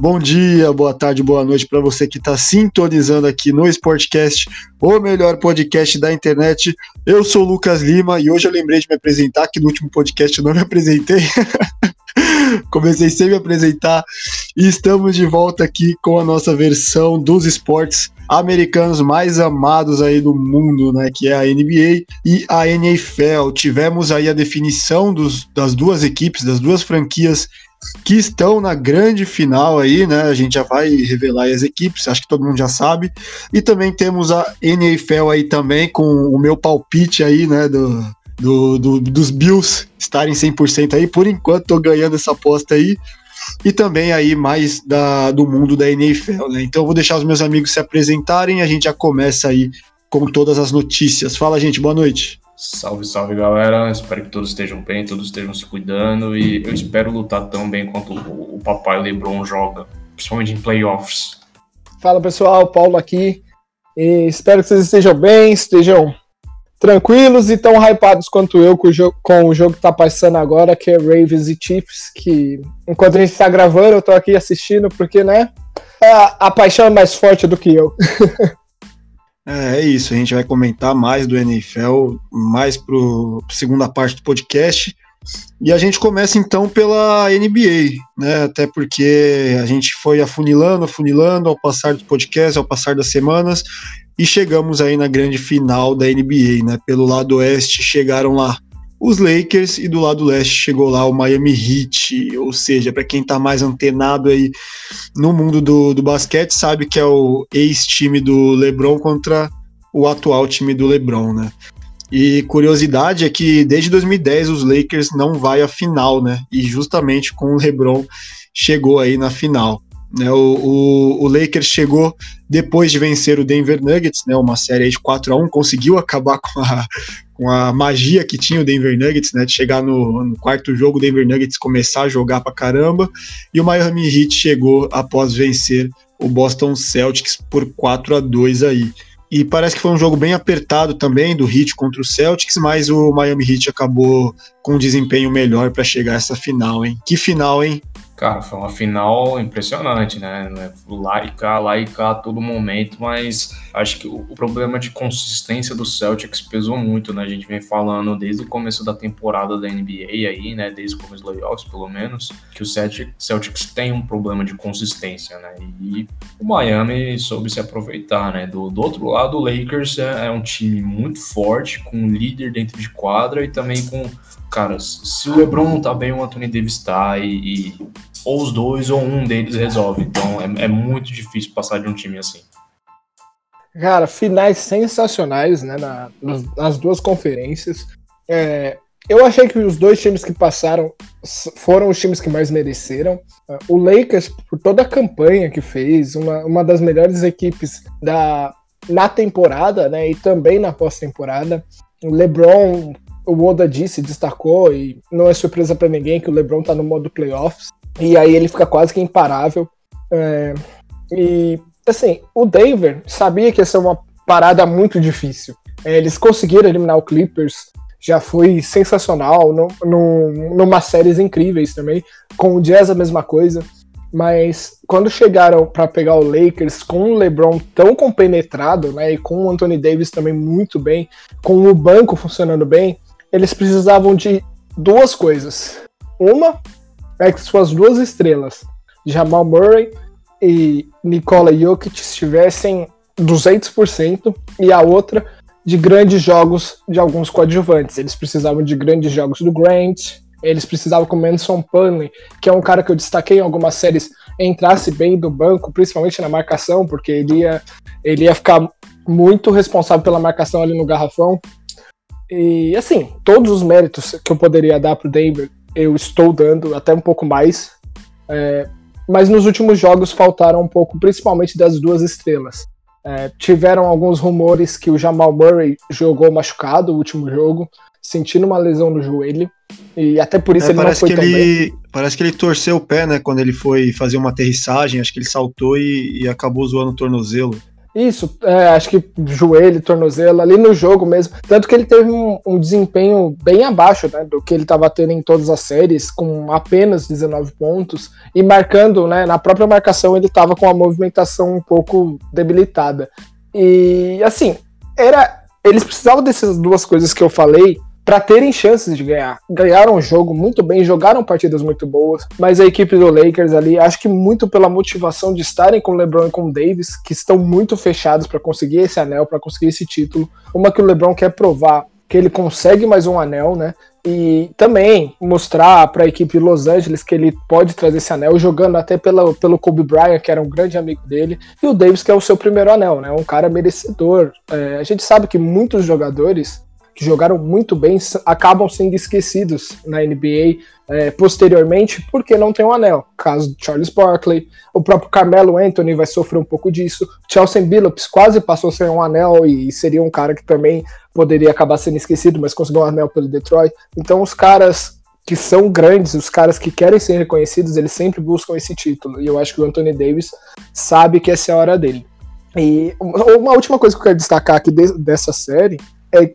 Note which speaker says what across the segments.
Speaker 1: Bom dia, boa tarde, boa noite para você que está sintonizando aqui no Sportcast, o melhor podcast da internet. Eu sou o Lucas Lima e hoje eu lembrei de me apresentar, que no último podcast eu não me apresentei. Comecei sem me apresentar e estamos de volta aqui com a nossa versão dos esportes americanos mais amados aí do mundo, né, que é a NBA e a NFL. Tivemos aí a definição dos, das duas equipes, das duas franquias que estão na grande final aí, né? A gente já vai revelar as equipes, acho que todo mundo já sabe. E também temos a NFL aí também, com o meu palpite aí, né? Do, do, do dos Bills estarem 100% aí. Por enquanto, tô ganhando essa aposta aí. E também aí mais da, do mundo da NFL, né? Então, vou deixar os meus amigos se apresentarem e a gente já começa aí com todas as notícias. Fala, gente, boa noite.
Speaker 2: Salve, salve galera. Espero que todos estejam bem, todos estejam se cuidando e eu espero lutar tão bem quanto o, papai LeBron joga, principalmente em playoffs.
Speaker 3: Fala pessoal, Paulo aqui. E espero que vocês estejam bem, estejam tranquilos e tão hypados quanto eu com o, jogo, com o jogo que tá passando agora, que é Ravens e Chiefs, que enquanto a gente tá gravando, eu tô aqui assistindo, porque, né, a, a paixão é mais forte do que eu.
Speaker 1: É, é isso, a gente vai comentar mais do NFL, mais para a segunda parte do podcast. E a gente começa então pela NBA, né? Até porque a gente foi afunilando, afunilando ao passar do podcast, ao passar das semanas, e chegamos aí na grande final da NBA, né? Pelo lado oeste chegaram lá os Lakers e do lado leste chegou lá o Miami Heat, ou seja, para quem está mais antenado aí no mundo do, do basquete, sabe que é o ex-time do LeBron contra o atual time do LeBron, né? E curiosidade é que desde 2010 os Lakers não vai à final, né? E justamente com o LeBron chegou aí na final. Né, o, o, o, Lakers chegou depois de vencer o Denver Nuggets, né, uma série de 4 a 1 conseguiu acabar com a, com a magia que tinha o Denver Nuggets, né, de chegar no, no quarto jogo, o Denver Nuggets começar a jogar pra caramba, e o Miami Heat chegou após vencer o Boston Celtics por 4 a 2 aí. E parece que foi um jogo bem apertado também do Heat contra o Celtics, mas o Miami Heat acabou com um desempenho melhor para chegar a essa final, hein? Que final, hein?
Speaker 2: Cara, foi uma final impressionante, né? Lá e cá, lá e cá, a todo momento, mas acho que o problema de consistência do Celtics pesou muito, né? A gente vem falando desde o começo da temporada da NBA aí, né? Desde o começo dos playoffs, pelo menos, que o Celtics tem um problema de consistência, né? E o Miami soube se aproveitar, né? Do, do outro lado, o Lakers é, é um time muito forte, com um líder dentro de quadra e também com cara, se o LeBron não tá bem, o Anthony Davis tá, e, e ou os dois ou um deles resolve. Então é, é, muito difícil passar de um time assim.
Speaker 3: Cara, finais sensacionais, né, na, nas duas conferências. É, eu achei que os dois times que passaram foram os times que mais mereceram. O Lakers, por toda a campanha que fez, uma, uma das melhores equipes da, na temporada, né, e também na pós-temporada. O LeBron o Oda disse, destacou, e não é surpresa para ninguém que o LeBron tá no modo playoffs, e aí ele fica quase que imparável. É, e, assim, o Denver sabia que ia ser uma parada muito difícil. É, eles conseguiram eliminar o Clippers, já foi sensacional, no, no, numa séries incríveis também, com o Jazz a mesma coisa. Mas quando chegaram para pegar o Lakers com o LeBron tão compenetrado, né, e com o Anthony Davis também muito bem, com o banco funcionando bem, eles precisavam de duas coisas. Uma é que suas duas estrelas, Jamal Murray e Nikola Jokic, estivessem 200%, e a outra de grandes jogos de alguns coadjuvantes. Eles precisavam de grandes jogos do Grant, eles precisavam que o Manson Punley, que é um cara que eu destaquei em algumas séries, entrasse bem do banco, principalmente na marcação, porque ele ia, ele ia ficar muito responsável pela marcação ali no garrafão. E assim, todos os méritos que eu poderia dar pro Denver, eu estou dando, até um pouco mais. É, mas nos últimos jogos faltaram um pouco, principalmente das duas estrelas. É, tiveram alguns rumores que o Jamal Murray jogou machucado o último jogo, sentindo uma lesão no joelho. E até por isso é, ele não foi
Speaker 1: que
Speaker 3: tão
Speaker 1: ele, bem. Parece que ele torceu o pé, né? Quando ele foi fazer uma aterrissagem, acho que ele saltou e, e acabou zoando o tornozelo.
Speaker 3: Isso, é, acho que joelho, tornozelo, ali no jogo mesmo. Tanto que ele teve um, um desempenho bem abaixo né, do que ele estava tendo em todas as séries, com apenas 19 pontos. E marcando, né, na própria marcação, ele estava com a movimentação um pouco debilitada. E assim, era. Eles precisavam dessas duas coisas que eu falei para terem chances de ganhar. Ganharam o jogo muito bem, jogaram partidas muito boas, mas a equipe do Lakers ali, acho que muito pela motivação de estarem com o LeBron e com o Davis, que estão muito fechados para conseguir esse anel, para conseguir esse título. Uma que o LeBron quer provar que ele consegue mais um anel, né? E também mostrar para a equipe Los Angeles que ele pode trazer esse anel, jogando até pela, pelo Kobe Bryant, que era um grande amigo dele, e o Davis, que é o seu primeiro anel, né? Um cara merecedor. É, a gente sabe que muitos jogadores que jogaram muito bem, acabam sendo esquecidos na NBA é, posteriormente porque não tem um anel. Caso de Charles Barkley, o próprio Carmelo Anthony vai sofrer um pouco disso. Chelsea Billups quase passou sem um anel e seria um cara que também poderia acabar sendo esquecido, mas conseguiu um anel pelo Detroit. Então os caras que são grandes, os caras que querem ser reconhecidos, eles sempre buscam esse título. E eu acho que o Anthony Davis sabe que essa é a hora dele. E uma última coisa que eu quero destacar aqui de, dessa série é,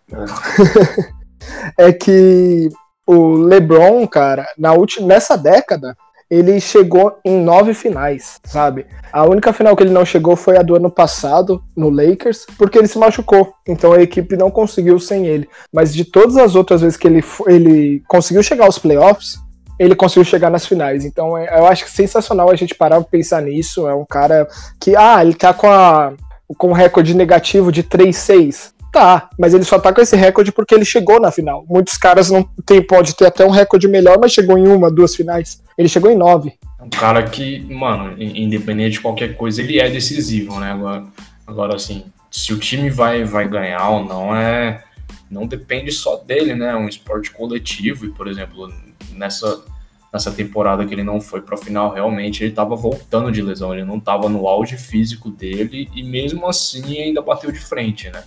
Speaker 3: é que o LeBron, cara, na última, nessa década, ele chegou em nove finais, sabe? A única final que ele não chegou foi a do ano passado, no Lakers, porque ele se machucou. Então a equipe não conseguiu sem ele. Mas de todas as outras vezes que ele, ele conseguiu chegar aos playoffs, ele conseguiu chegar nas finais. Então é, eu acho que sensacional a gente parar pra pensar nisso. É um cara que, ah, ele tá com a com um recorde negativo de 3-6. Tá, mas ele só tá com esse recorde porque ele chegou na final. Muitos caras não tem, pode ter até um recorde melhor, mas chegou em uma, duas finais. Ele chegou em nove.
Speaker 2: É um cara que, mano, independente de qualquer coisa, ele é decisivo, né? Agora, agora assim, se o time vai, vai ganhar ou não, é. Não depende só dele, né? É um esporte coletivo, e, por exemplo, nessa, nessa temporada que ele não foi para a final, realmente ele estava voltando de lesão, ele não estava no auge físico dele e mesmo assim ainda bateu de frente, né?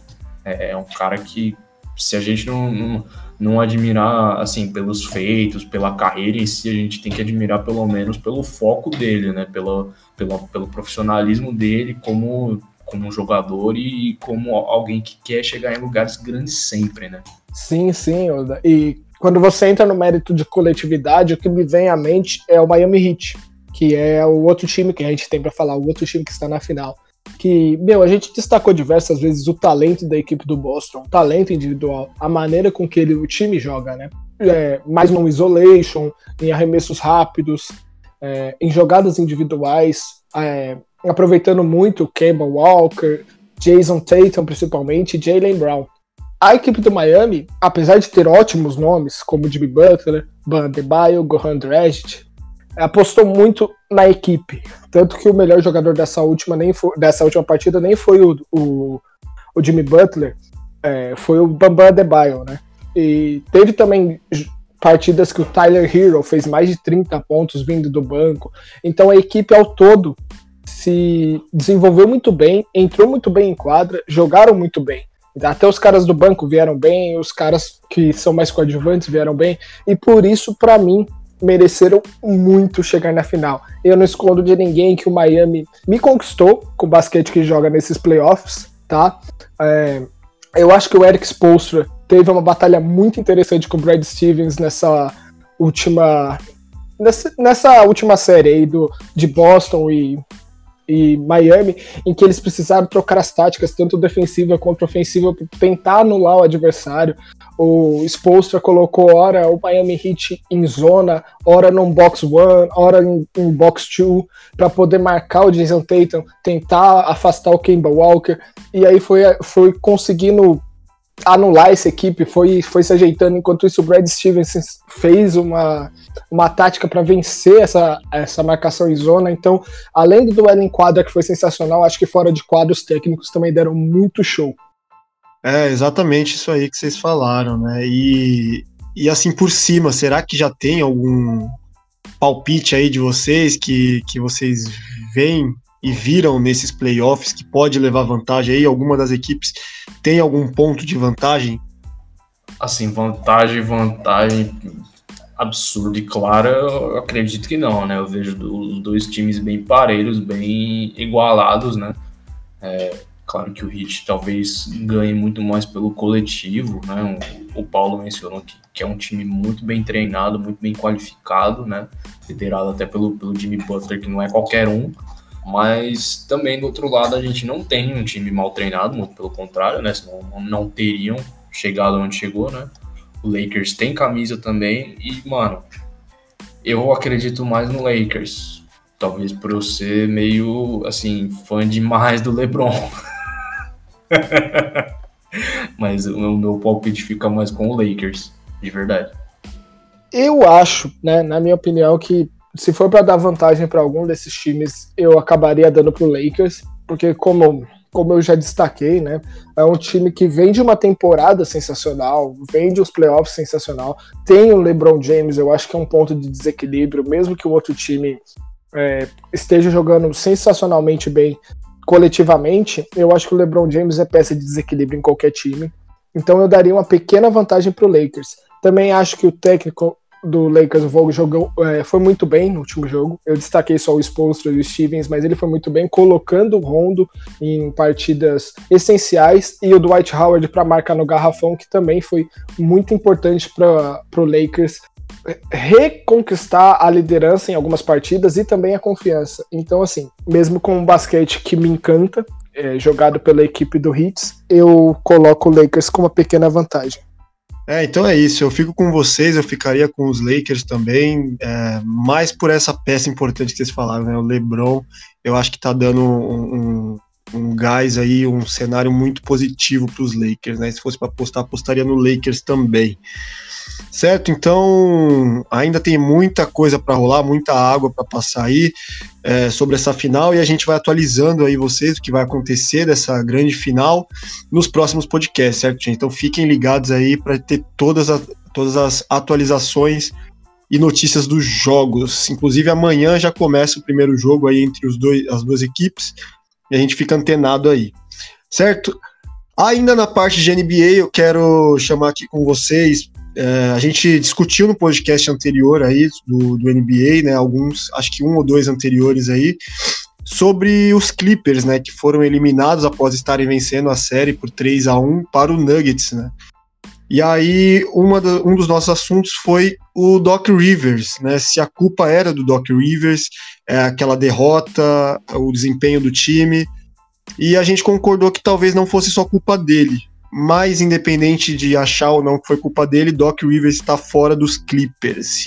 Speaker 2: É, é um cara que, se a gente não, não, não, admirar, assim, pelos feitos, pela carreira em si, a gente tem que admirar pelo menos pelo foco dele, né? Pelo, pelo, pelo profissionalismo dele como, como jogador e como alguém que quer chegar em lugares grandes sempre, né?
Speaker 3: Sim, sim. E quando você entra no mérito de coletividade, o que me vem à mente é o Miami Heat, que é o outro time que a gente tem para falar, o outro time que está na final que, meu, a gente destacou diversas vezes o talento da equipe do Boston, o talento individual, a maneira com que ele, o time joga, né? É, mais no isolation, em arremessos rápidos, é, em jogadas individuais, é, aproveitando muito o Kemba Walker, Jason Tatum principalmente, Jalen Brown. A equipe do Miami, apesar de ter ótimos nomes, como Jimmy Butler, Ban Adebayo, Goran Dragic, apostou muito na equipe. Tanto que o melhor jogador dessa última, nem foi, dessa última partida nem foi o, o, o Jimmy Butler, é, foi o Bambam Adebayo, né? E teve também partidas que o Tyler Hero fez mais de 30 pontos vindo do banco. Então a equipe ao todo se desenvolveu muito bem, entrou muito bem em quadra, jogaram muito bem. Até os caras do banco vieram bem, os caras que são mais coadjuvantes vieram bem, e por isso, para mim, mereceram muito chegar na final. Eu não escondo de ninguém que o Miami me conquistou com o basquete que joga nesses playoffs, tá? É, eu acho que o Eric Spoelstra teve uma batalha muito interessante com o Brad Stevens nessa última nessa, nessa última série aí do, de Boston e e Miami, em que eles precisaram trocar as táticas, tanto defensiva quanto ofensiva, para tentar anular o adversário. O Spolstra colocou hora o Miami Heat em zona, hora num box one, hora em, box two, para poder marcar o Jason Tatum, tentar afastar o Kemba Walker, e aí foi, foi conseguindo anular essa equipe, foi, foi se ajeitando. Enquanto isso, o Brad Stevens fez uma, uma tática para vencer essa, essa marcação em zona. Então, além do duelo em quadra, que foi sensacional, acho que fora de quadra os técnicos também deram muito show.
Speaker 1: É, exatamente isso aí que vocês falaram, né? E, e assim por cima, será que já tem algum palpite aí de vocês que, que vocês veem e viram nesses playoffs que pode levar vantagem aí? Alguma das equipes tem algum ponto de vantagem?
Speaker 2: Assim, vantagem, vantagem absurda e clara, eu acredito que não, né? Eu vejo os dois times bem parelhos, bem igualados, né? É, Claro que o Heat talvez ganhe muito mais pelo coletivo, né? O, Paulo mencionou que, que, é um time muito bem treinado, muito bem qualificado, né? Liderado até pelo, pelo Jimmy Butler, que não é qualquer um. Mas também do outro lado a gente não tem um time mal treinado, muito pelo contrário, né? Senão não teriam chegado onde chegou, né? O Lakers tem camisa também e, mano, eu acredito mais no Lakers. Talvez por eu ser meio, assim, fã demais do LeBron. Mas o meu palpite fica mais com o Lakers, de verdade.
Speaker 3: Eu acho, né, na minha opinião, que se for para dar vantagem para algum desses times, eu acabaria dando pro Lakers, porque como como eu já destaquei, né, é um time que vem de uma temporada sensacional, vem de os playoffs sensacional, tem o LeBron James, eu acho que é um ponto de desequilíbrio, mesmo que o outro time é, esteja jogando sensacionalmente bem, coletivamente, eu acho que o LeBron James é peça de desequilíbrio em qualquer time. Então eu daria uma pequena vantagem para o Lakers. Também acho que o técnico do Lakers, o Vogel, jogou, é, foi muito bem no último jogo. Eu destaquei só o Spolstra e o Stevens, mas ele foi muito bem, colocando o Rondo em partidas essenciais e o Dwight Howard para marcar no garrafão, que também foi muito importante para o Lakers reconquistar a liderança em algumas partidas e também a confiança. Então, assim, mesmo com um basquete que me encanta, é, jogado pela equipe do Hits, eu coloco o Lakers com uma pequena vantagem.
Speaker 1: É, então é isso. Eu fico com vocês, eu ficaria com os Lakers também, é, mais por essa peça importante que vocês falaram, né? O LeBron, eu acho que tá dando um, um, um gás aí, um cenário muito positivo para os Lakers, né? Se fosse para apostar, apostaria no Lakers também. Certo? Então, ainda tem muita coisa para rolar, muita água para passar aí é, sobre essa final e a gente vai atualizando aí vocês o que vai acontecer dessa grande final nos próximos podcasts, certo, gente? Então, fiquem ligados aí para ter todas, a, todas as atualizações e notícias dos jogos. Inclusive, amanhã já começa o primeiro jogo aí entre os dois, as duas equipes e a gente fica antenado aí, certo? Ainda na parte de NBA, eu quero chamar aqui com vocês é, a gente discutiu no podcast anterior aí do, do NBA, né? Alguns, acho que um ou dois anteriores aí, sobre os Clippers, né? Que foram eliminados após estarem vencendo a série por 3 a 1 para o Nuggets, né? E aí, do, um dos nossos assuntos foi o Doc Rivers, né? Se a culpa era do Doc Rivers, é, aquela derrota, o desempenho do time. E a gente concordou que talvez não fosse só culpa dele, mas independente de achar ou não que foi culpa dele, Doc Rivers está fora dos Clippers.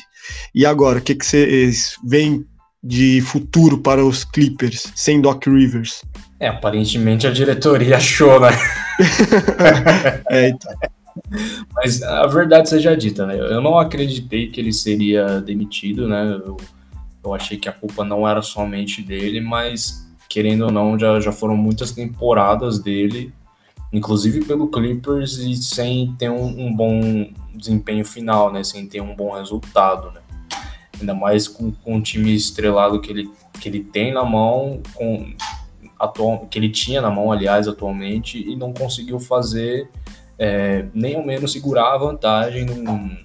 Speaker 1: E agora, o que, que vocês veem de futuro para os Clippers sem Doc Rivers?
Speaker 2: É, aparentemente a diretoria achou, né? é, então. Mas a verdade seja dita, né? Eu não acreditei que ele seria demitido, né? Eu, eu achei que a culpa não era somente dele, mas querendo ou não, já, já foram muitas temporadas dele inclusive pelo Clippers e sem ter um, um, bom desempenho final, né? Sem ter um bom resultado, né? Ainda mais com, com o time estrelado que ele, que ele tem na mão, com, atual, que ele tinha na mão, aliás, atualmente, e não conseguiu fazer é, nem ao menos segurar a vantagem num,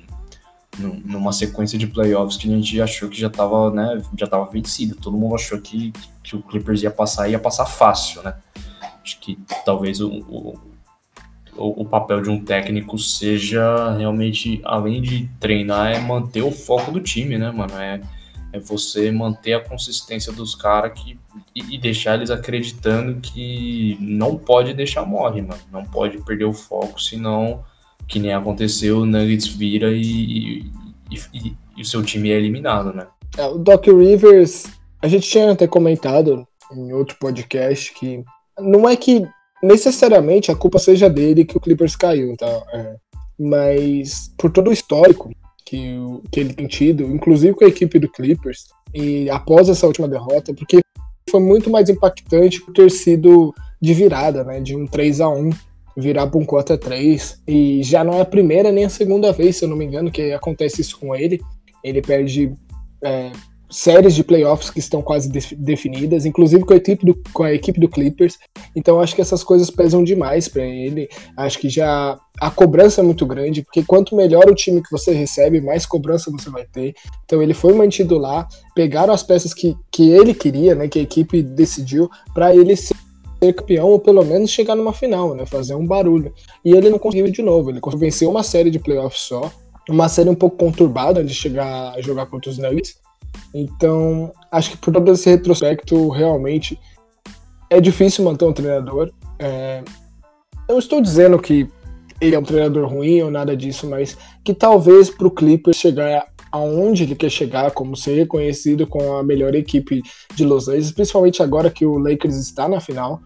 Speaker 2: num, numa sequência de playoffs que a gente achou que já estava né, já tava vencido. Todo mundo achou que, que o Clippers ia passar ia passar fácil, né? Acho que talvez o, o, o papel de um técnico seja realmente, além de treinar, é manter o foco do time, né, mano? É, é você manter a consistência dos caras e, e deixar eles acreditando que não pode deixar morre, mano. Não pode perder o foco, senão, que nem aconteceu, o Nuggets vira e, e, e, e o seu time é eliminado, né?
Speaker 3: É, o Doc Rivers, a gente tinha até comentado em outro podcast que não é que necessariamente a culpa seja dele que o Clippers caiu, tá? É. Mas por todo o histórico que, que ele tem tido, inclusive com a equipe do Clippers, e após essa última derrota, porque foi muito mais impactante ter sido de virada, né? De um 3 a 1 virar para um 4 a 3 E já não é a primeira nem a segunda vez, se eu não me engano, que acontece isso com ele. Ele perde é, séries de playoffs que estão quase de definidas, inclusive com a, equipe do, com a equipe do Clippers. Então acho que essas coisas pesam demais para ele. Acho que já a cobrança é muito grande, porque quanto melhor o time que você recebe, mais cobrança você vai ter. Então ele foi mantido lá, pegaram as peças que, que ele queria, né, que a equipe decidiu, para ele ser campeão ou pelo menos chegar numa final, né? Fazer um barulho. E ele não conseguiu de novo. Ele conseguiu vencer uma série de playoffs só. Uma série um pouco conturbada de chegar a jogar contra os Nuggets. Então, acho que por todo esse retrospecto, realmente é difícil manter um treinador. É... Eu estou dizendo que ele é um treinador ruim ou nada disso, mas que talvez para o Clippers chegar aonde ele quer chegar, como ser reconhecido com a melhor equipe de Los Angeles, principalmente agora que o Lakers está na final,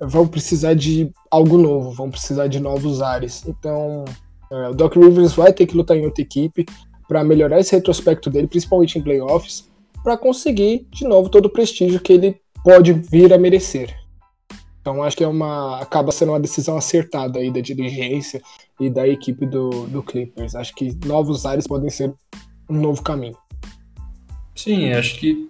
Speaker 3: vão precisar de algo novo, vão precisar de novos ares. Então, é, o Doc Rivers vai ter que lutar em outra equipe para melhorar esse retrospecto dele, principalmente em playoffs, para conseguir de novo todo o prestígio que ele pode vir a merecer. Então acho que é uma acaba sendo uma decisão acertada aí da dirigência e da equipe do, do Clippers. Acho que novos ares podem ser um novo caminho.
Speaker 2: Sim, acho que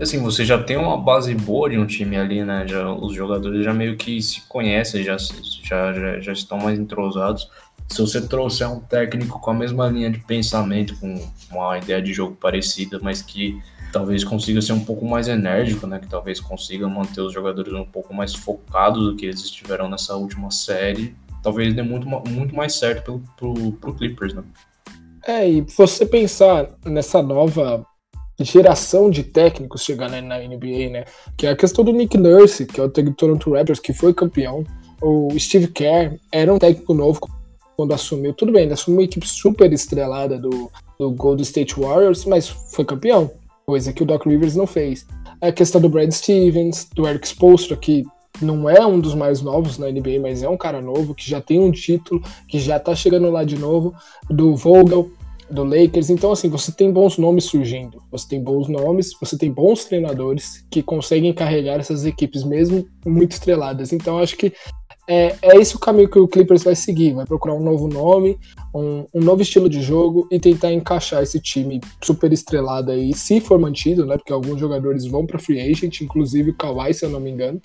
Speaker 2: assim, você já tem uma base boa de um time ali, né? Já, os jogadores já meio que se conhecem, já, já, já, já estão mais entrosados. Se você trouxer um técnico com a mesma linha de pensamento, com uma ideia de jogo parecida, mas que talvez consiga ser um pouco mais enérgico, né? Que talvez consiga manter os jogadores um pouco mais focados do que eles estiveram nessa última série. Talvez dê muito, muito mais certo pelo, pro, pro Clippers, né?
Speaker 3: É, e você pensar nessa nova geração de técnicos chegando na NBA, né? Que é a questão do Nick Nurse, que é o técnico do Toronto Raptors, que foi campeão. O Steve Kerr era um técnico novo quando assumiu. Tudo bem, ele assumiu uma equipe super estrelada do, do Golden State Warriors, mas foi campeão coisa que o Doc Rivers não fez. A questão do Brad Stevens, do Eric Spoelstra, que não é um dos mais novos na NBA, mas é um cara novo, que já tem um título, que já tá chegando lá de novo, do Vogel, do Lakers. Então, assim, você tem bons nomes surgindo, você tem bons nomes, você tem bons treinadores que conseguem carregar essas equipes, mesmo muito estreladas. Então, acho que é, é esse o caminho que o Clippers vai seguir. Vai procurar um novo nome, um, um, novo estilo de jogo e tentar encaixar esse time super estrelado aí, se for mantido, né? Porque alguns jogadores vão para free agent, inclusive o Kawhi, se eu não me engano,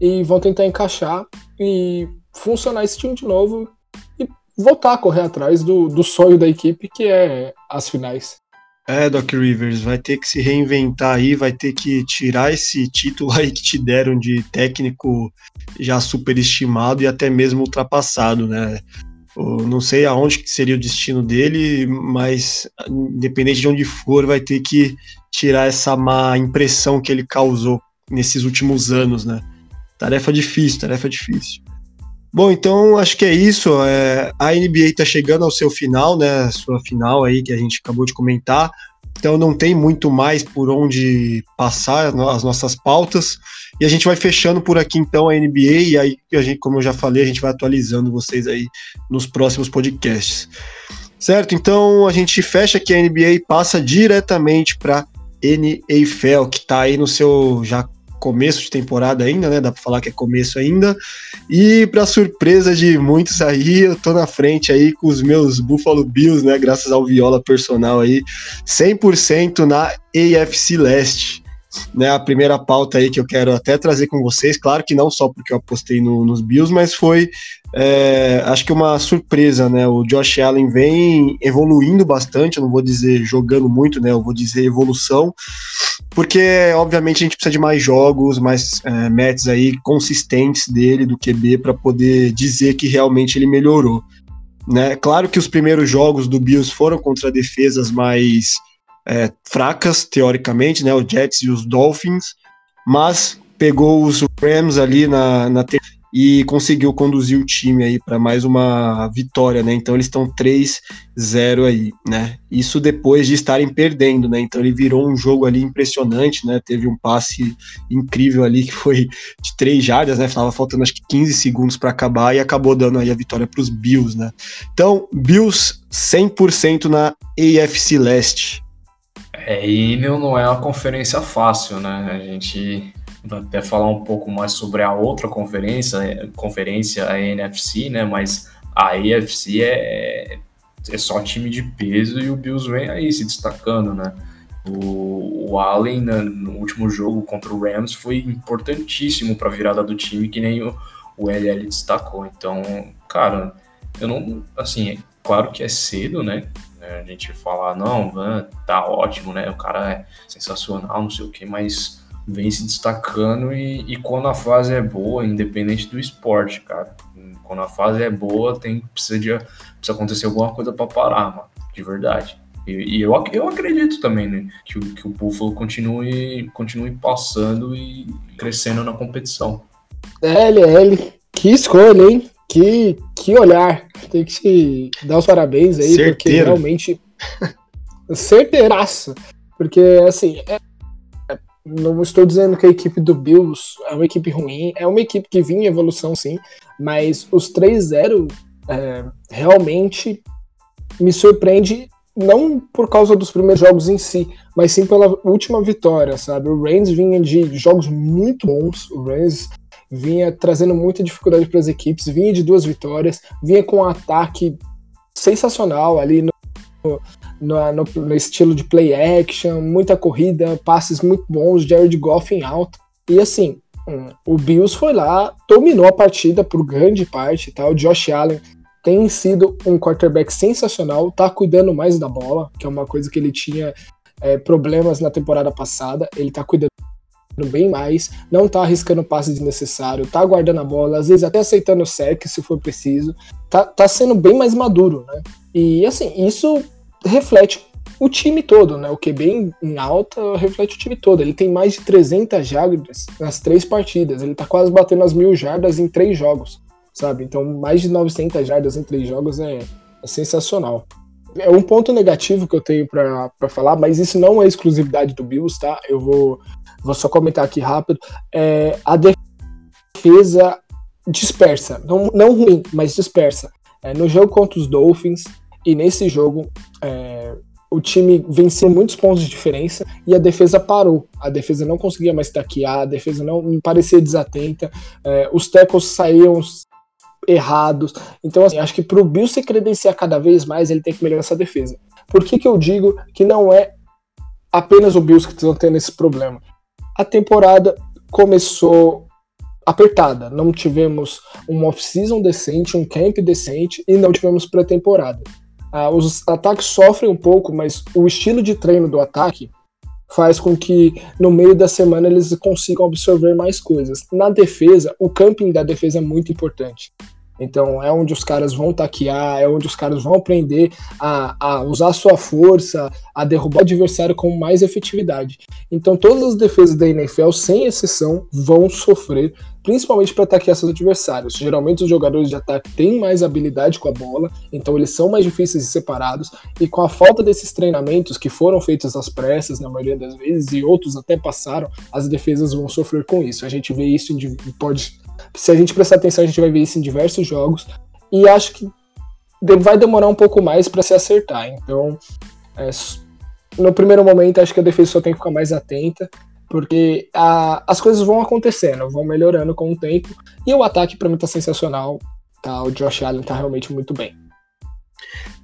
Speaker 3: e vão tentar encaixar e funcionar esse time de novo e voltar a correr atrás do, do sonho da equipe, que é as finais.
Speaker 1: É, Doc Rivers, vai ter que se reinventar aí, vai ter que tirar esse título aí que te deram de técnico já superestimado e até mesmo ultrapassado, né? Eu não sei aonde que seria o destino dele, mas independente de onde for, vai ter que tirar essa má impressão que ele causou nesses últimos anos, né? Tarefa difícil, tarefa difícil. Bom, então acho que é isso. É, a NBA está chegando ao seu final, né? Sua final aí que a gente acabou de comentar. Então não tem muito mais por onde passar as nossas pautas. E a gente vai fechando por aqui então a NBA e aí a gente, como eu já falei, a gente vai atualizando vocês aí nos próximos podcasts. Certo? Então a gente fecha aqui a NBA e passa diretamente para NFL, que está aí no seu já começo de temporada ainda, né? Dá para falar que é começo ainda. E para surpresa de muitos aí, eu tô na frente aí com os meus Buffalo Bills, né? Graças ao Viola personal aí, 100% na AFC Leste né, a primeira pauta aí que eu quero até trazer com vocês, claro que não só porque eu apostei no, nos Bills, mas foi é, acho que uma surpresa, né? O Josh Allen vem evoluindo bastante, eu não vou dizer jogando muito, né? Eu vou dizer evolução, porque obviamente a gente precisa de mais jogos, mais é, matches aí consistentes dele do QB para poder dizer que realmente ele melhorou. Né? Claro que os primeiros jogos do Bills foram contra defesas mais é, fracas, teoricamente, né? O Jets e os Dolphins, mas pegou os Rams ali na, na e conseguiu conduzir o time aí para mais uma vitória, né? Então eles estão 3-0 aí, né? Isso depois de estarem perdendo, né? Então ele virou um jogo ali impressionante, né? Teve um passe incrível ali que foi de três jardas, né? Tava faltando acho que 15 segundos para acabar e acabou dando aí a vitória para os Bills, né? Então, Bills 100% na AFC Leste.
Speaker 2: É, e não é uma conferência fácil, né? A gente vai até falar um pouco mais sobre a outra conferência, conferência, a NFC, né? Mas a AFC é, é só time de peso e o Bills vem aí se destacando, né? O, o Allen né, no último jogo contra o Rams foi importantíssimo para a virada do time, que nem o, o LL destacou. Então, cara, eu não. Assim, é claro que é cedo, né? Né? A gente falar, não, Van, tá ótimo, né? O cara é sensacional, não sei o que, mas vem se destacando e, e, quando a fase é boa, independente do esporte, cara. Quando a fase é boa, tem precisa, de, precisa acontecer alguma coisa para parar, mano, de verdade. E, e, eu, eu acredito também né, que, o, que o Buffalo continue, continue passando e crescendo na competição.
Speaker 3: LL, que escolha, hein? Que, que olhar. Tem que te dar os parabéns aí, Certeiro. porque realmente. certeiraço. Porque, assim, é, não estou dizendo que a equipe do Bills é uma equipe ruim, é uma equipe que vinha em evolução sim, mas os 3-0 é, realmente me surpreende não por causa dos primeiros jogos em si, mas sim pela última vitória, sabe? O Reigns vinha de jogos muito bons, o Reigns vinha trazendo muita dificuldade para as equipes, vinha de duas vitórias, vinha com um ataque sensacional ali no, no, no, no, estilo de play action, muita corrida, passes muito bons, Jared Goff em alta. E assim, hum, o Bills foi lá, dominou a partida por grande parte, tá? O Josh Allen tem sido um quarterback sensacional, tá cuidando mais da bola, que é uma coisa que ele tinha é, problemas na temporada passada, ele tá cuidando bem mais, não tá arriscando passe desnecessário, tá guardando a bola, às vezes até aceitando o sec se for preciso, tá, tá sendo bem mais maduro, né? E assim, isso reflete o time todo, né? O QB em alta reflete o time todo. Ele tem mais de 300 jardas nas três partidas. Ele tá quase batendo as mil jardas em três jogos, sabe? Então, mais de 900 jardas em três jogos é, é sensacional. É um ponto negativo que eu tenho para falar, mas isso não é exclusividade do Bills, tá? Eu vou, vou só comentar aqui rápido. É, a defesa dispersa, não, não ruim, mas dispersa. É, no jogo contra os Dolphins, e nesse jogo, é, o time venceu muitos pontos de diferença e a defesa parou. A defesa não conseguia mais taquear, a defesa não parecia desatenta, é, os tackles saíam errados. Então, assim, acho que para o Bill se credenciar cada vez mais, ele tem que melhorar essa defesa. Por que, que eu digo que não é apenas o Bills que estão tendo esse problema? A temporada começou apertada. Não tivemos um off-season decente, um camp decente e não tivemos pré-temporada. Ah, os ataques sofrem um pouco, mas o estilo de treino do ataque faz com que no meio da semana eles consigam absorver mais coisas. Na defesa, o camping da defesa é muito importante. Então é onde os caras vão taquear, é onde os caras vão aprender a, a usar sua força, a derrubar o adversário com mais efetividade. Então todas as defesas da NFL, sem exceção, vão sofrer, principalmente para ataquear seus adversários. Geralmente os jogadores de ataque têm mais habilidade com a bola, então eles são mais difíceis de separados, e com a falta desses treinamentos que foram feitos às pressas, na maioria das vezes, e outros até passaram, as defesas vão sofrer com isso. A gente vê isso, pode se a gente prestar atenção, a gente vai ver isso em diversos jogos. E acho que vai demorar um pouco mais para se acertar. Então, é, no primeiro momento, acho que a defesa só tem que ficar mais atenta, porque a, as coisas vão acontecendo, vão melhorando com o tempo. E o ataque, para mim, tá sensacional. Tá, o Josh Allen tá realmente muito bem.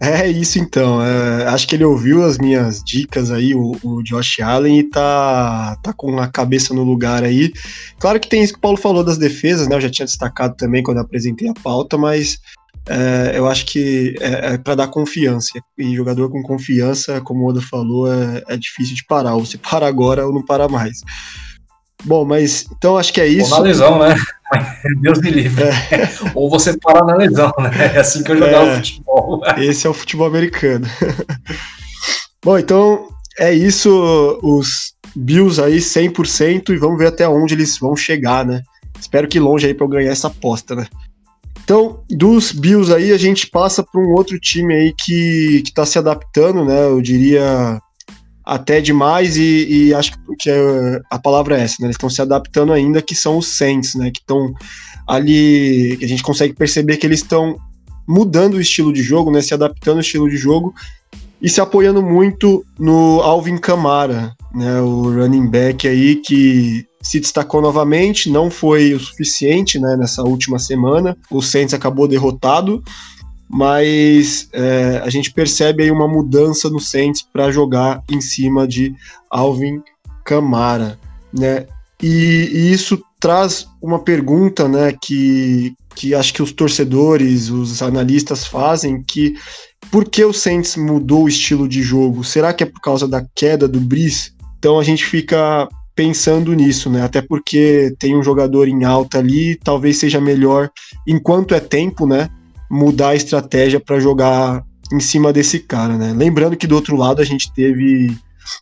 Speaker 1: É isso então. É, acho que ele ouviu as minhas dicas aí, o, o, Josh Allen, e tá, tá com a cabeça no lugar aí. Claro que tem isso que o Paulo falou das defesas, né? Eu já tinha destacado também quando apresentei a pauta, mas é, eu acho que é, é para dar confiança. E jogador com confiança, como o Oda falou, é, é difícil de parar. Ou você para agora ou não para mais. Bom, mas então acho que é isso.
Speaker 2: Na lesão, né? Deus me livre. É. Ou você para na lesão, né? É assim que eu jogava é, futebol.
Speaker 1: Esse é o futebol americano. Bom, então é isso. Os Bills aí 100% e vamos ver até onde eles vão chegar, né? Espero que longe aí para eu ganhar essa aposta, né? Então, dos Bills aí, a gente passa para um outro time aí que, que tá se adaptando, né? Eu diria até demais e, e acho que é, a palavra é essa, né? Eles estão se adaptando ainda, que são os Saints, né? Que estão ali, que a gente consegue perceber que eles estão mudando o estilo de jogo, né? Se adaptando ao estilo de jogo e se apoiando muito no Alvin Kamara, né? O running back aí que se destacou novamente, não foi o suficiente, né? Nessa última semana, o Saints acabou derrotado mas é, a gente percebe aí uma mudança no Saints para jogar em cima de Alvin Kamara, né? E, e, isso traz uma pergunta, né, que, que acho que os torcedores, os analistas fazem, que por que o Saints mudou o estilo de jogo? Será que é por causa da queda do Breeze? Então a gente fica pensando nisso, né? Até porque tem um jogador em alta ali, talvez seja melhor, enquanto é tempo, né? Mudar a estratégia para jogar em cima desse cara, né? Lembrando que do outro lado a gente teve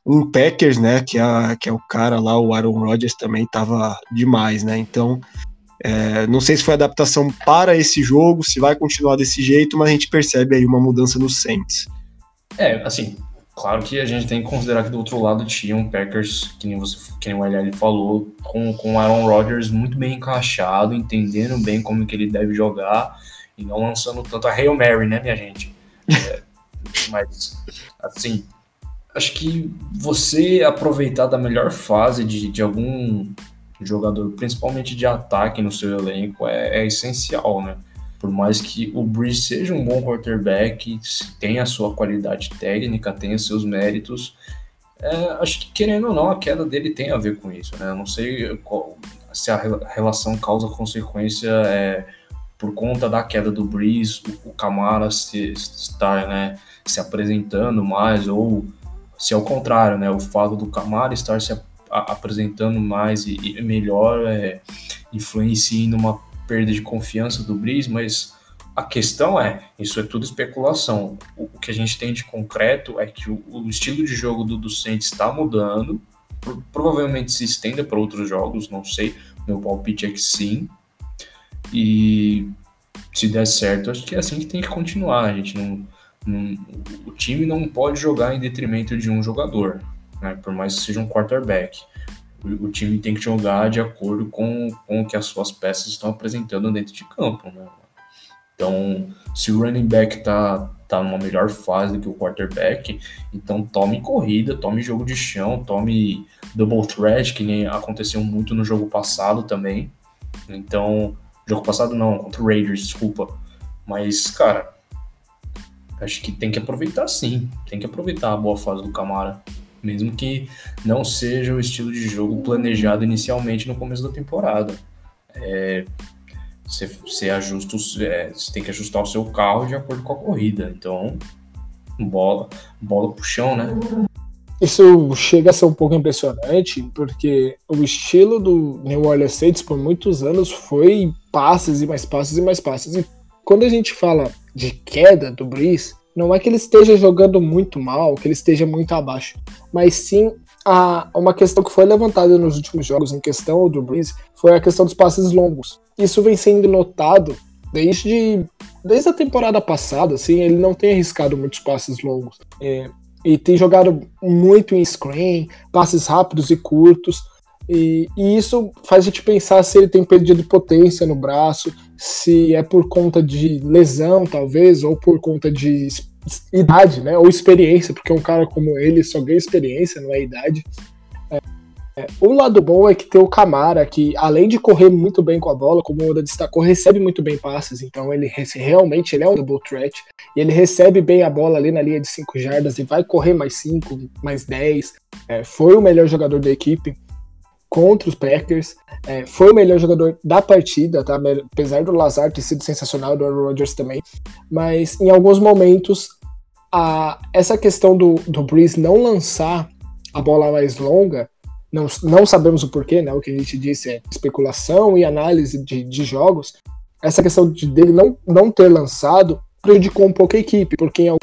Speaker 1: um Packers, né? Que é, que é o cara lá, o Aaron Rodgers também tava demais, né? Então, é, não sei se foi adaptação para esse jogo, se vai continuar desse jeito, mas a gente percebe aí uma mudança no Saints.
Speaker 2: É, assim, claro que a gente tem que considerar que do outro lado tinha um Packers, que nem, você, que nem o LL falou, com, com o Aaron Rodgers muito bem encaixado, entendendo bem como que ele deve jogar e não lançando tanto a Hail Mary, né, minha gente? É, mas, assim, acho que você aproveitar da melhor fase de, de algum jogador, principalmente de ataque no seu elenco, é, é essencial, né? Por mais que o Breeze seja um bom quarterback, tenha a sua qualidade técnica, tenha seus méritos, é, acho que querendo ou não, a queda dele tem a ver com isso, né? Eu não sei qual, se a relação causa-consequência é por conta da queda do Breeze, o, Camara se, estar né, se apresentando mais, ou se ao contrário, né, o fato do Camara estar se apresentando mais e, e melhor é, influencia numa perda de confiança do Breeze, mas a questão é, isso é tudo especulação. O, o que a gente tem de concreto é que o, o estilo de jogo do, Saints está mudando, provavelmente se estenda para outros jogos, não sei. Meu palpite é que sim. E se der certo, acho que é assim que tem que continuar. A gente não, não o time não pode jogar em detrimento de um jogador né? Por mais que seja um quarterback. O, o, time tem que jogar de acordo com, com o que as suas peças estão apresentando dentro de campo, né? Então, se o running back tá, tá numa melhor fase do que o quarterback, então tome corrida, tome jogo de chão, tome double threat, que nem aconteceu muito no jogo passado também. Então, jogo passado não, contra o Raiders, desculpa. Mas, cara, acho que tem que aproveitar sim, tem que aproveitar a boa fase do Camara mesmo que não seja o estilo de jogo planejado inicialmente no começo da temporada. É, você, você ajusta, é, você tem que ajustar o seu carro de acordo com a corrida. Então, bola, bola pro chão, né?
Speaker 3: Isso chega a ser um pouco impressionante, porque o estilo do New Orleans Saints por muitos anos foi passes e mais passes e mais passes. E quando a gente fala de queda do Breeze, não é que ele esteja jogando muito mal, que ele esteja muito abaixo, mas sim a, uma questão que foi levantada nos últimos jogos em questão do Breeze foi a questão dos passes longos. Isso vem sendo notado desde, desde a temporada passada, assim, ele não tem arriscado muitos passes longos. É, e tem jogado muito em screen, passes rápidos e curtos. E, e, isso faz a gente pensar se ele tem perdido potência no braço, se é por conta de lesão, talvez, ou por conta de idade, né? Ou experiência, porque um cara como ele só ganha experiência, não é idade. É, o lado bom é que tem o Camara, que além de correr muito bem com a bola, como o Oda destacou, recebe muito bem passes, então ele realmente ele é um double threat, e ele recebe bem a bola ali na linha de 5 jardas e vai correr mais 5, mais 10. É, foi o melhor jogador da equipe contra os Packers. É, foi o melhor jogador da partida, tá? apesar do Lazar ter sido sensacional, do Aaron Rodgers também. Mas em alguns momentos, a, essa questão do, do Breeze não lançar a bola mais longa, não, não sabemos o porquê, né? O que a gente disse é especulação e análise de, de jogos. Essa questão de, dele não, não ter lançado prejudicou um pouco a equipe, porque em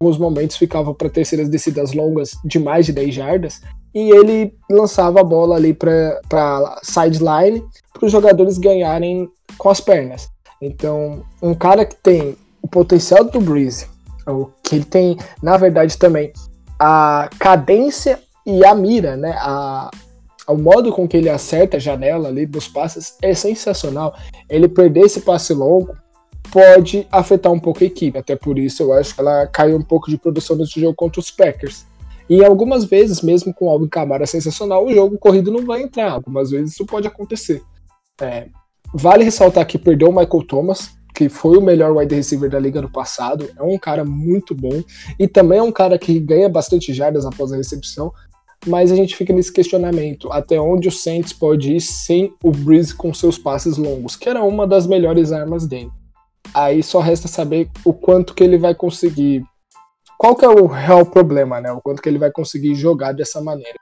Speaker 3: alguns momentos ficava para terceiras descidas longas de mais de 10 jardas e ele lançava a bola ali para sideline para os jogadores ganharem com as pernas. Então, um cara que tem o potencial do Breeze, que ele tem, na verdade, também a cadência e a mira, né? A, o modo com que ele acerta a janela ali dos passes é sensacional. Ele perder esse passe longo pode afetar um pouco a equipe. Até por isso eu acho que ela caiu um pouco de produção nesse jogo contra os Packers. E algumas vezes, mesmo com o Alvin Kamara sensacional, o jogo corrido não vai entrar. Algumas vezes isso pode acontecer. É, vale ressaltar que perdeu o Michael Thomas, que foi o melhor wide receiver da liga no passado. É um cara muito bom. E também é um cara que ganha bastante jardas após a recepção. Mas a gente fica nesse questionamento: até onde o Saints pode ir sem o Breeze com seus passes longos, que era uma das melhores armas dele. Aí só resta saber o quanto que ele vai conseguir qual que é o real problema, né? O quanto que ele vai conseguir jogar dessa maneira.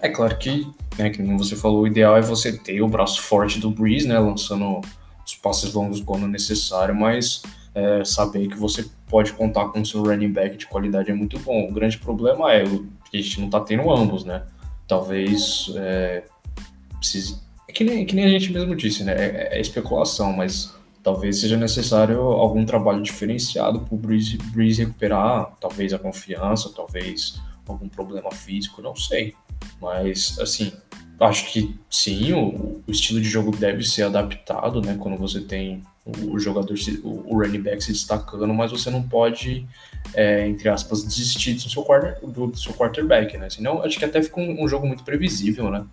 Speaker 2: É claro que, né, como você falou, o ideal é você ter o braço forte do Breeze, né, lançando os passes longos quando necessário, mas é, saber que você pode contar com o seu running back de qualidade é muito bom. O grande problema é que a gente não tá tendo ambos, né? Talvez é, precise. É que nem, que nem a gente mesmo disse, né? É, é especulação, mas talvez seja necessário algum trabalho diferenciado para o Breeze, Breeze recuperar, talvez a confiança, talvez algum problema físico, não sei. Mas, assim, acho que sim, o, o, estilo de jogo deve ser adaptado, né? Quando você tem o, o jogador, o, o, running back se destacando, mas você não pode, é, entre aspas, desistir do seu, quarter, do seu quarterback, né? Senão, acho que até fica um, um jogo muito previsível, né?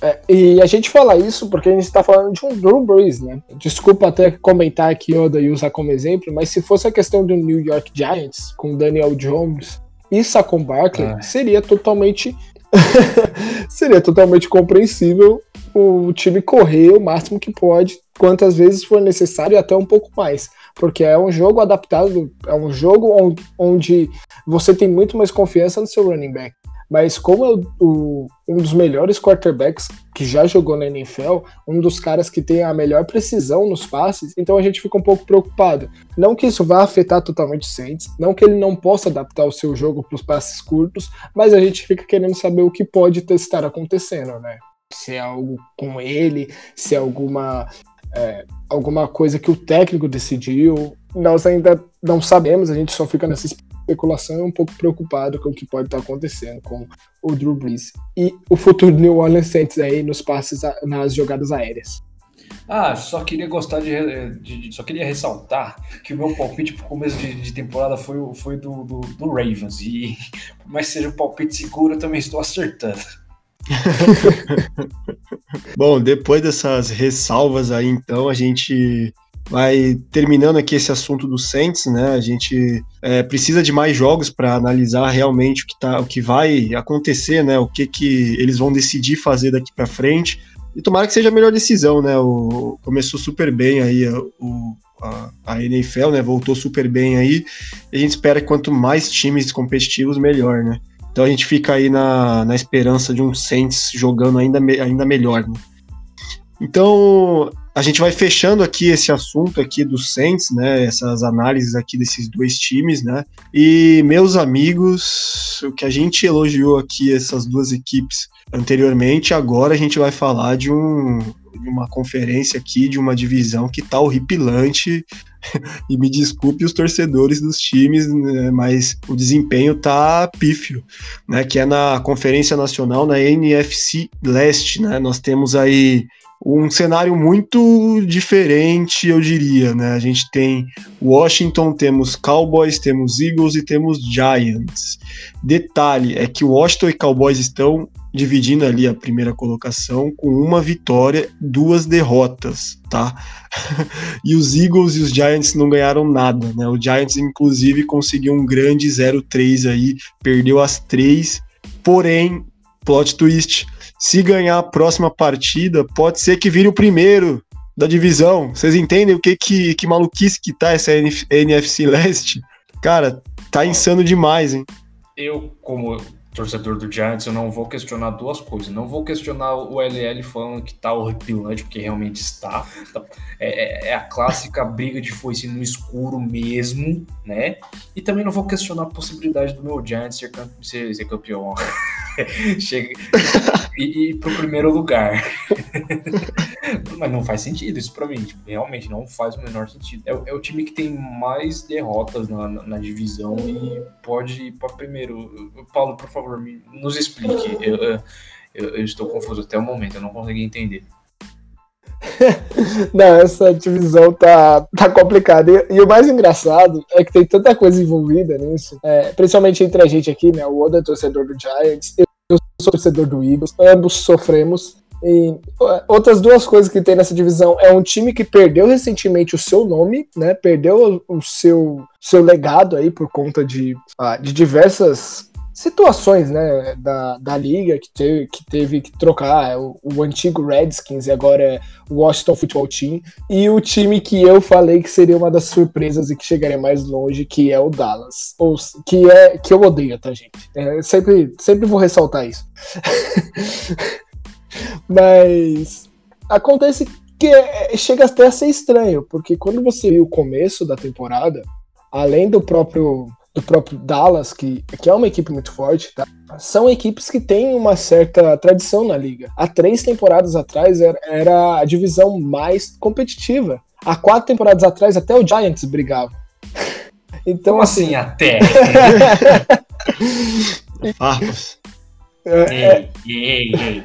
Speaker 3: É, e a gente fala isso porque a gente está falando de um Drew Brees, né? Desculpa até comentar aqui Oda e usar como exemplo, mas se fosse a questão do New York Giants com Daniel Jones e Saquon Barkley, ah. seria totalmente seria totalmente compreensível o time correr o máximo que pode, quantas vezes for necessário e até um pouco mais. Porque é um jogo adaptado, é um jogo onde, você tem muito mais confiança no seu running back. Mas como é o, o, um dos melhores quarterbacks que já jogou na NFL, um dos caras que tem a melhor precisão nos passes, então a gente fica um pouco preocupado. Não que isso vá afetar totalmente o Saints, não que ele não possa adaptar o seu jogo para os passes curtos, mas a gente fica querendo saber o que pode estar acontecendo, né? Se é algo com ele, se é alguma é, alguma coisa que o técnico decidiu. Nós ainda não sabemos, a gente só fica nessa especulação e um pouco preocupado com o que pode estar acontecendo com o Drew Brees e o futuro New Orleans Saints aí nos passes, nas jogadas aéreas.
Speaker 2: Ah, só queria gostar de, de, de, Só queria ressaltar que o meu palpite pro começo de, de temporada foi, foi do, do, do, Ravens. E por mais que seja um palpite seguro, eu também estou acertando.
Speaker 1: Bom, depois dessas ressalvas aí, então, a gente vai terminando aqui esse assunto do Saints, né? A gente é, precisa de mais jogos para analisar realmente o que, tá, o que vai acontecer, né? O que, que eles vão decidir fazer daqui para frente. E tomara que seja a melhor decisão, né? O, começou super bem aí o, a, a NFL, né? Voltou super bem aí. E a gente espera que quanto mais times competitivos, melhor, né? Então a gente fica aí na, na esperança de um Saints jogando ainda, ainda melhor, né? Então, a gente vai fechando aqui esse assunto aqui do Saints, né? Essas análises aqui desses dois times, né? E meus amigos, o que a gente elogiou aqui essas duas equipes anteriormente, agora a gente vai falar de um de uma conferência aqui de uma divisão que tá horripilante e me desculpe os torcedores dos times, né, mas o desempenho tá pífio, né? Que é na Conferência Nacional, na NFC Leste, né? Nós temos aí um cenário muito diferente, eu diria, né? A gente tem Washington, temos Cowboys, temos Eagles e temos Giants. Detalhe é que Washington e Cowboys estão dividindo ali a primeira colocação com uma vitória, duas derrotas, tá? e os Eagles e os Giants não ganharam nada, né? O Giants inclusive conseguiu um grande 0-3 aí, perdeu as três, porém, plot twist, se ganhar a próxima partida, pode ser que vire o primeiro da divisão. Vocês entendem o que, que, que maluquice que tá essa NFC Leste? Cara, tá insano demais, hein?
Speaker 2: Eu, como torcedor do Giants, eu não vou questionar duas coisas. Não vou questionar o LL falando que tá horripilante, porque realmente está. É, é, é, a clássica briga de foice no escuro mesmo, né? E também não vou questionar a possibilidade do meu Giants ser, ser campeão. Chega e ir pro primeiro lugar. Mas não faz sentido isso pra mim. Tipo, realmente não faz o menor sentido. É, é, o time que tem mais derrotas na, na, na divisão e pode ir pra primeiro. Paulo, por favor, me, nos explique. Eu, eu, eu, estou confuso até o momento, eu não consegui entender.
Speaker 3: Não, essa divisão tá, tá complicada. E, e, o mais engraçado é que tem tanta coisa envolvida nisso, é, principalmente entre a gente aqui, né? O Oda é torcedor do Giants, sou torcedor do Eagles, ambos sofremos. E outras duas coisas que tem nessa divisão é um time que perdeu recentemente o seu nome, né? Perdeu o seu, seu legado aí por conta de, ah, de diversas situações né, da, da liga que teve, que teve que trocar é o, o, antigo Redskins e agora é o Washington Football Team e o time que eu falei que seria uma das surpresas e que chegaria mais longe que é o Dallas. Ou que é que eu odeio tá gente? É, sempre sempre vou ressaltar isso. Mas acontece que é, chega até a ser estranho porque quando você viu o começo da temporada além do próprio do próprio Dallas, que, que é uma equipe muito forte, tá? são equipes que têm uma certa tradição na liga. Há três temporadas atrás era, era a divisão mais competitiva. Há quatro temporadas atrás até o Giants brigava.
Speaker 2: Então, Como assim, assim até?
Speaker 1: Farpas.
Speaker 2: É, ei, ei, ei.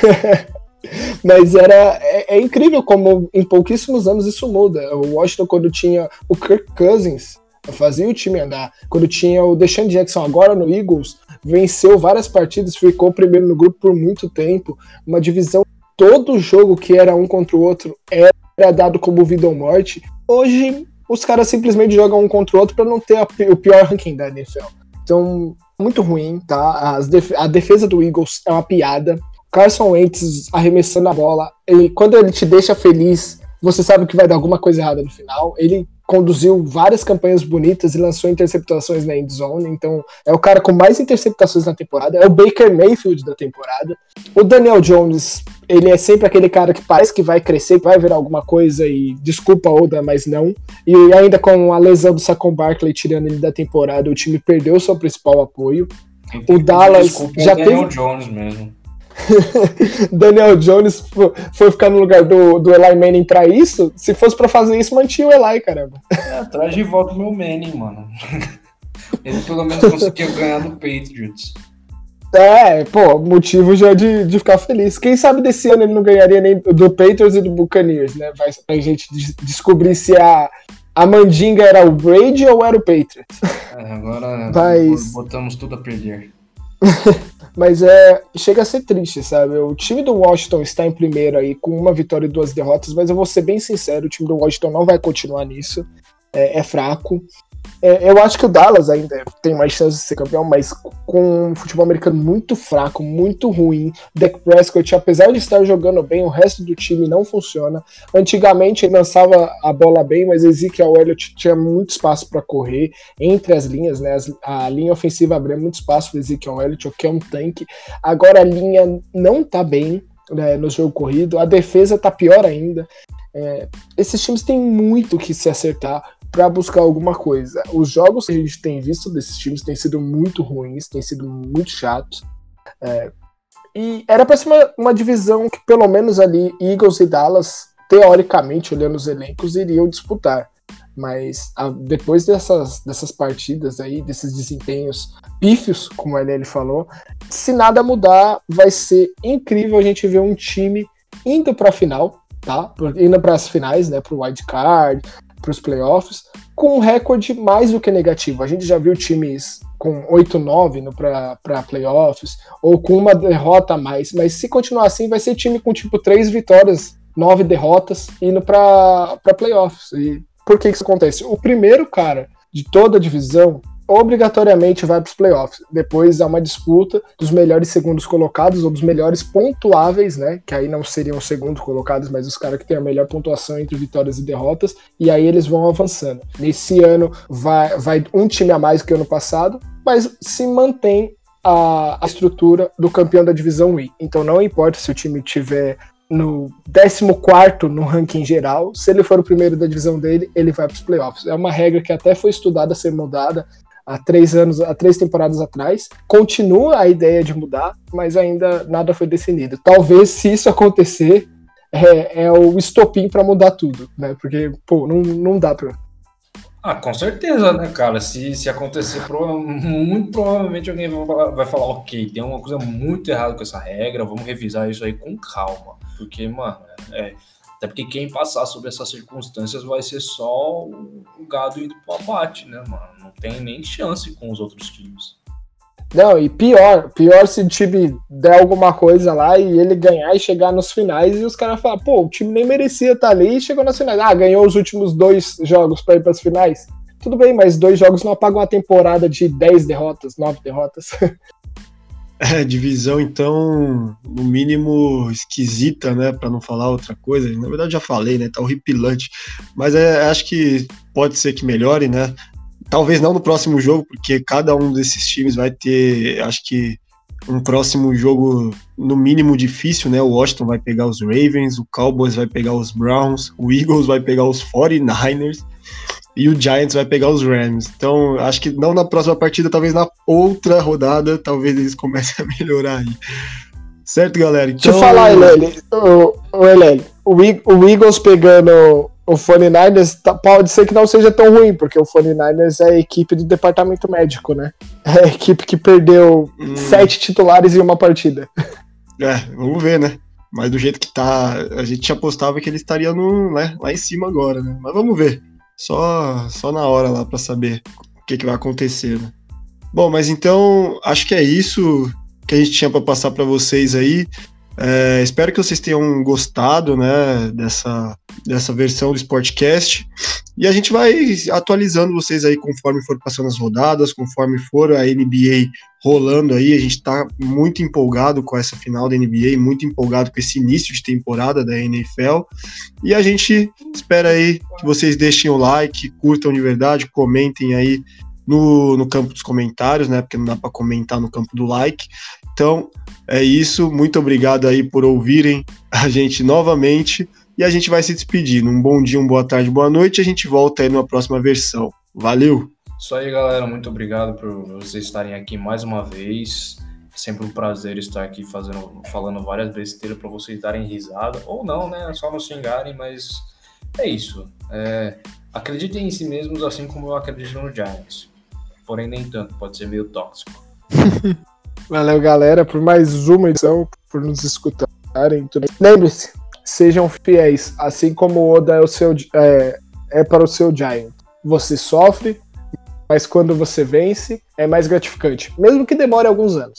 Speaker 3: Mas era é, é, incrível como em pouquíssimos anos isso muda. O Washington, quando tinha o Kirk Cousins, fazia o time andar. Quando tinha o Deshaun Jackson agora no Eagles, venceu várias partidas, ficou primeiro no grupo por muito tempo. Uma divisão, todo jogo que era um contra o outro era dado como vida ou morte. Hoje, os caras simplesmente jogam um contra o outro para não ter a, o pior ranking da NFL. Então, muito ruim, tá? Def a defesa do Eagles é uma piada. Carson Wentz arremessando a bola, ele, quando ele te deixa feliz, você sabe que vai dar alguma coisa errada no final. Ele conduziu várias campanhas bonitas e lançou interceptações na endzone, então é o cara com mais interceptações na temporada, é o Baker Mayfield da temporada. O Daniel Jones, ele é sempre aquele cara que parece que vai crescer, vai virar alguma coisa e desculpa Oda, mas não. E ainda com a lesão do Saquon Barkley tirando ele da temporada, o time perdeu seu principal apoio. O Dallas já
Speaker 2: o
Speaker 3: Daniel
Speaker 2: Jones mesmo.
Speaker 3: Daniel Jones foi ficar no lugar do, do Eli Manning pra isso, se fosse pra fazer isso, mantinha o Eli, caramba.
Speaker 2: É, traz de volta o meu Manning, mano. Ele pelo menos conseguiu ganhar do Patriots.
Speaker 3: É, pô, motivo já de, de ficar feliz. Quem sabe desse ano ele não ganharia nem do Patriots e do Buccaneers, né? Vai pra gente descobrir se a, a mandinga era o Brady ou era o Patriots.
Speaker 2: É, agora Mas... botamos tudo a perder.
Speaker 3: Mas é. Chega a ser triste, sabe? O time do Washington está em primeiro aí com uma vitória e duas derrotas, mas eu vou ser bem sincero, o time do Washington não vai continuar nisso. É, é fraco. É, eu acho que o Dallas ainda tem mais chance de ser campeão, mas com um futebol americano muito fraco, muito ruim. Dak Prescott, apesar de estar jogando bem, o resto do time não funciona. Antigamente ele lançava a bola bem, mas Ezekiel Elliott tinha muito espaço para correr entre as linhas, né? a linha ofensiva abria muito espaço para Ezekiel Elliott, que é um tanque. Agora a linha não tá bem. Né, no jogo corrido, a defesa tá pior ainda. É, esses times têm muito que se acertar para buscar alguma coisa. Os jogos que a gente tem visto desses times têm sido muito ruins, têm sido muito chatos. É, e era para ser uma, uma, divisão que, pelo menos ali, Eagles e Dallas, teoricamente, olhando os elencos, iriam disputar. Mas a, depois dessas, dessas partidas aí, desses desempenhos pífios, como a ele falou, se nada mudar, vai ser incrível a gente ver um time indo para a final, tá? Indo para as finais, né? Para o wild card, para os playoffs, com um recorde mais do que negativo. A gente já viu times com 8-9 para playoffs, ou com uma derrota a mais, mas se continuar assim, vai ser time com tipo três vitórias, nove derrotas, indo para playoffs. E por que isso acontece? O primeiro cara de toda a divisão obrigatoriamente vai para os playoffs. Depois há uma disputa dos melhores segundos colocados ou dos melhores pontuáveis, né? Que aí não seriam os segundos colocados, mas os caras que têm a melhor pontuação entre vitórias e derrotas. E aí eles vão avançando. Nesse ano vai, vai um time a mais que o ano passado, mas se mantém a, a estrutura do campeão da divisão I. Então não importa se o time tiver no 14 no ranking geral, se ele for o primeiro da divisão dele, ele vai para os playoffs. É uma regra que até foi estudada, ser mudada há três anos, há três temporadas atrás. Continua a ideia de mudar, mas ainda nada foi definido. Talvez, se isso acontecer, é, é o estopim para mudar tudo, né? Porque, pô, não, não dá para.
Speaker 2: Ah, com certeza, né, cara? Se, se acontecer, muito provavelmente alguém vai falar, vai falar, ok, tem uma coisa muito errada com essa regra, vamos revisar isso aí com calma. Porque, mano, é, até porque quem passar sobre essas circunstâncias vai ser só o gado indo pro abate, né, mano? Não tem nem chance com os outros times.
Speaker 3: Não, e pior, pior se o time der alguma coisa lá e ele ganhar e chegar nos finais e os caras falam, pô, o time nem merecia estar tá ali e chegou nas finais. Ah, ganhou os últimos dois jogos para ir para as finais. tudo bem, mas dois jogos não apagam uma temporada de 10 derrotas, 9 derrotas.
Speaker 1: É, divisão, então, no mínimo esquisita, né? Para não falar outra coisa. Na verdade, já falei, né? Tá horripilante. Mas é, acho que pode ser que melhore, né? Talvez não no próximo jogo, porque cada um desses times vai ter, acho que, um próximo jogo no mínimo difícil, né? O Washington vai pegar os Ravens, o Cowboys vai pegar os Browns, o Eagles vai pegar os 49ers e o Giants vai pegar os Rams. Então, acho que não na próxima partida, talvez na outra rodada, talvez eles comecem a melhorar aí. Certo, galera?
Speaker 3: Então... Deixa eu então, falar, Elele. O, o, o, Eagles pegando o 49ers tá, pode ser que não seja tão ruim, porque o 49ers é a equipe do departamento médico, né? É a equipe que perdeu hum. sete titulares em uma partida.
Speaker 1: É, vamos ver, né? Mas do jeito que tá, a gente apostava que ele estaria no, né, lá em cima agora, né? Mas vamos ver só, só na hora lá para saber o que, que vai acontecer, né? Bom, mas então acho que é isso que a gente tinha para passar para vocês aí. É, espero que vocês tenham gostado né, dessa, dessa versão do Sportcast. E a gente vai atualizando vocês aí conforme for passando as rodadas, conforme for a NBA rolando aí. A gente está muito empolgado com essa final da NBA, muito empolgado com esse início de temporada da NFL. E a gente espera aí que vocês deixem o like, curtam de verdade, comentem aí no, no campo dos comentários, né? Porque não dá para comentar no campo do like. Então é isso. Muito obrigado aí por ouvirem a gente novamente. E a gente vai se despedir. Um bom dia, uma boa tarde, boa noite. A gente volta aí numa próxima versão. Valeu!
Speaker 2: Isso aí, galera. Muito obrigado por vocês estarem aqui mais uma vez. É sempre um prazer estar aqui fazendo, falando várias besteiras para vocês darem risada. Ou não, né? Só não xingarem, mas é isso. É, acreditem em si mesmos assim como eu acredito no Giants. Porém, nem tanto, pode ser meio tóxico.
Speaker 3: Valeu, galera, por mais uma edição, por nos escutarem. Lembre-se, sejam fiéis, assim como o Oda é, o seu, é, é para o seu Giant. Você sofre, mas quando você vence, é mais gratificante, mesmo que demore alguns anos.